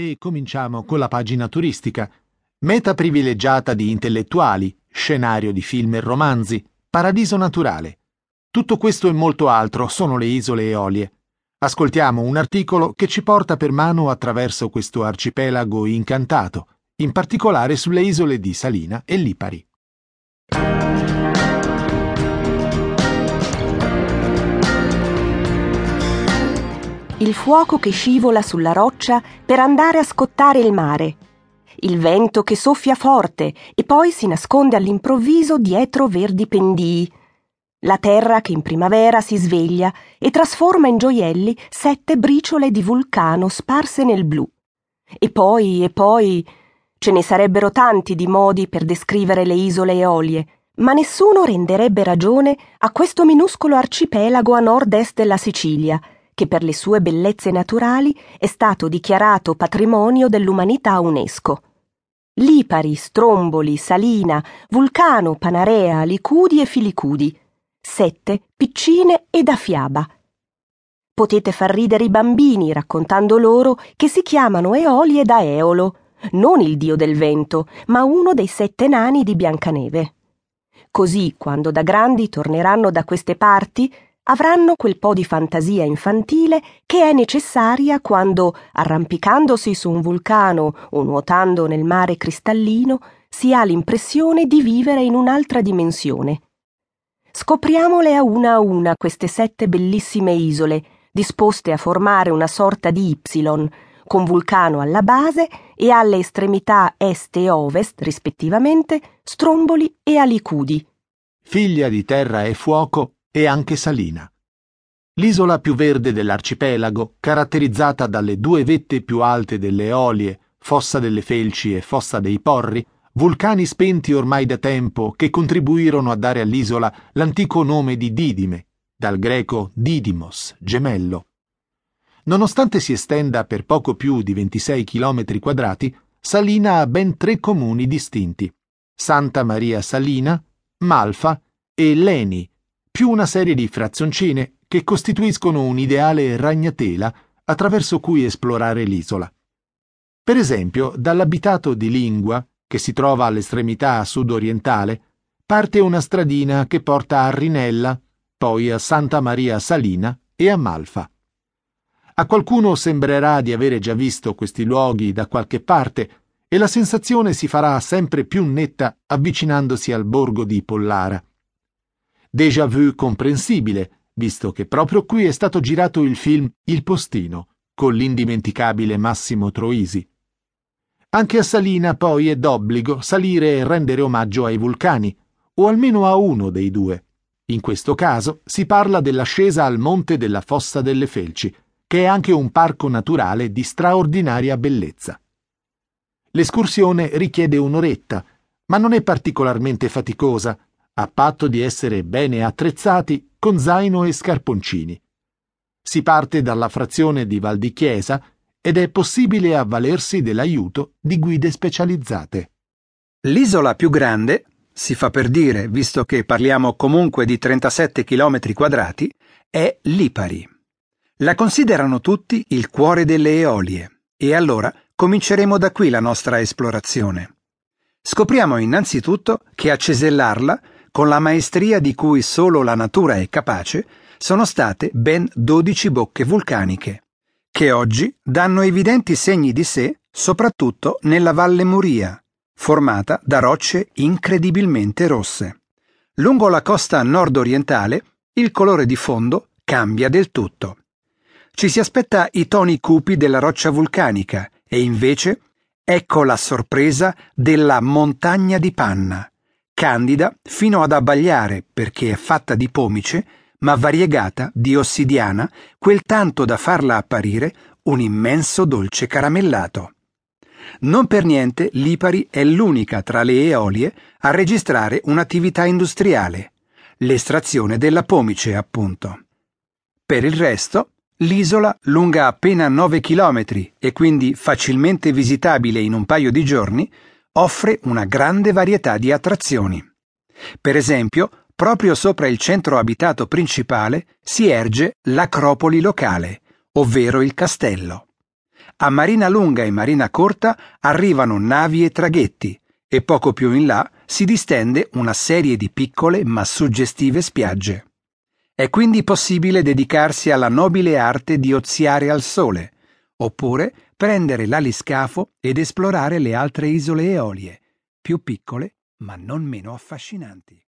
E cominciamo con la pagina turistica. Meta privilegiata di intellettuali, scenario di film e romanzi, paradiso naturale. Tutto questo e molto altro sono le isole Eolie. Ascoltiamo un articolo che ci porta per mano attraverso questo arcipelago incantato, in particolare sulle isole di Salina e Lipari. Il fuoco che scivola sulla roccia per andare a scottare il mare. Il vento che soffia forte e poi si nasconde all'improvviso dietro verdi pendii la terra che in primavera si sveglia e trasforma in gioielli sette briciole di vulcano sparse nel blu. E poi, e poi, ce ne sarebbero tanti di modi per descrivere le isole Eolie, ma nessuno renderebbe ragione a questo minuscolo arcipelago a nord-est della Sicilia, che per le sue bellezze naturali è stato dichiarato patrimonio dell'umanità UNESCO. Lipari, Stromboli, Salina, Vulcano, Panarea, Licudi e Filicudi sette piccine e da fiaba. Potete far ridere i bambini raccontando loro che si chiamano Eolie da Eolo, non il dio del vento, ma uno dei sette nani di Biancaneve. Così, quando da grandi torneranno da queste parti, avranno quel po' di fantasia infantile che è necessaria quando, arrampicandosi su un vulcano o nuotando nel mare cristallino, si ha l'impressione di vivere in un'altra dimensione Scopriamole a una a una queste sette bellissime isole, disposte a formare una sorta di Y, con vulcano alla base e alle estremità est e ovest, rispettivamente, Stromboli e Alicudi. Figlia di terra e fuoco e anche salina. L'isola più verde dell'arcipelago, caratterizzata dalle due vette più alte delle Eolie, Fossa delle Felci e Fossa dei Porri, vulcani spenti ormai da tempo che contribuirono a dare all'isola l'antico nome di Didime, dal greco Didimos, gemello. Nonostante si estenda per poco più di 26 km quadrati, Salina ha ben tre comuni distinti: Santa Maria Salina, Malfa e Leni, più una serie di frazioncine che costituiscono un ideale ragnatela attraverso cui esplorare l'isola. Per esempio, dall'abitato di Lingua, che si trova all'estremità sud-orientale, parte una stradina che porta a Rinella, poi a Santa Maria Salina e a Malfa. A qualcuno sembrerà di avere già visto questi luoghi da qualche parte e la sensazione si farà sempre più netta avvicinandosi al borgo di Pollara. Déjà vu comprensibile, visto che proprio qui è stato girato il film Il Postino, con l'indimenticabile Massimo Troisi. Anche a Salina poi è d'obbligo salire e rendere omaggio ai vulcani, o almeno a uno dei due. In questo caso si parla dell'ascesa al monte della Fossa delle Felci, che è anche un parco naturale di straordinaria bellezza. L'escursione richiede un'oretta, ma non è particolarmente faticosa, a patto di essere bene attrezzati con zaino e scarponcini. Si parte dalla frazione di Val di Chiesa ed è possibile avvalersi dell'aiuto di guide specializzate. L'isola più grande, si fa per dire, visto che parliamo comunque di 37 km quadrati, è Lipari. La considerano tutti il cuore delle Eolie, e allora cominceremo da qui la nostra esplorazione. Scopriamo innanzitutto che a cesellarla, con la maestria di cui solo la natura è capace, sono state ben 12 bocche vulcaniche che oggi danno evidenti segni di sé soprattutto nella Valle Muria, formata da rocce incredibilmente rosse. Lungo la costa nord-orientale il colore di fondo cambia del tutto. Ci si aspetta i toni cupi della roccia vulcanica e invece ecco la sorpresa della montagna di panna, candida fino ad abbagliare perché è fatta di pomice ma variegata di ossidiana, quel tanto da farla apparire un immenso dolce caramellato. Non per niente Lipari è l'unica tra le eolie a registrare un'attività industriale, l'estrazione della pomice, appunto. Per il resto, l'isola, lunga appena 9 km e quindi facilmente visitabile in un paio di giorni, offre una grande varietà di attrazioni. Per esempio, proprio sopra il centro abitato principale si erge l'acropoli locale, ovvero il castello. a Marina Lunga e Marina Corta arrivano navi e traghetti e poco più in là si distende una serie di piccole ma suggestive spiagge. È quindi possibile dedicarsi alla nobile arte di oziare al sole, oppure prendere l'aliscafo ed esplorare le altre isole eolie, più piccole ma non meno affascinanti.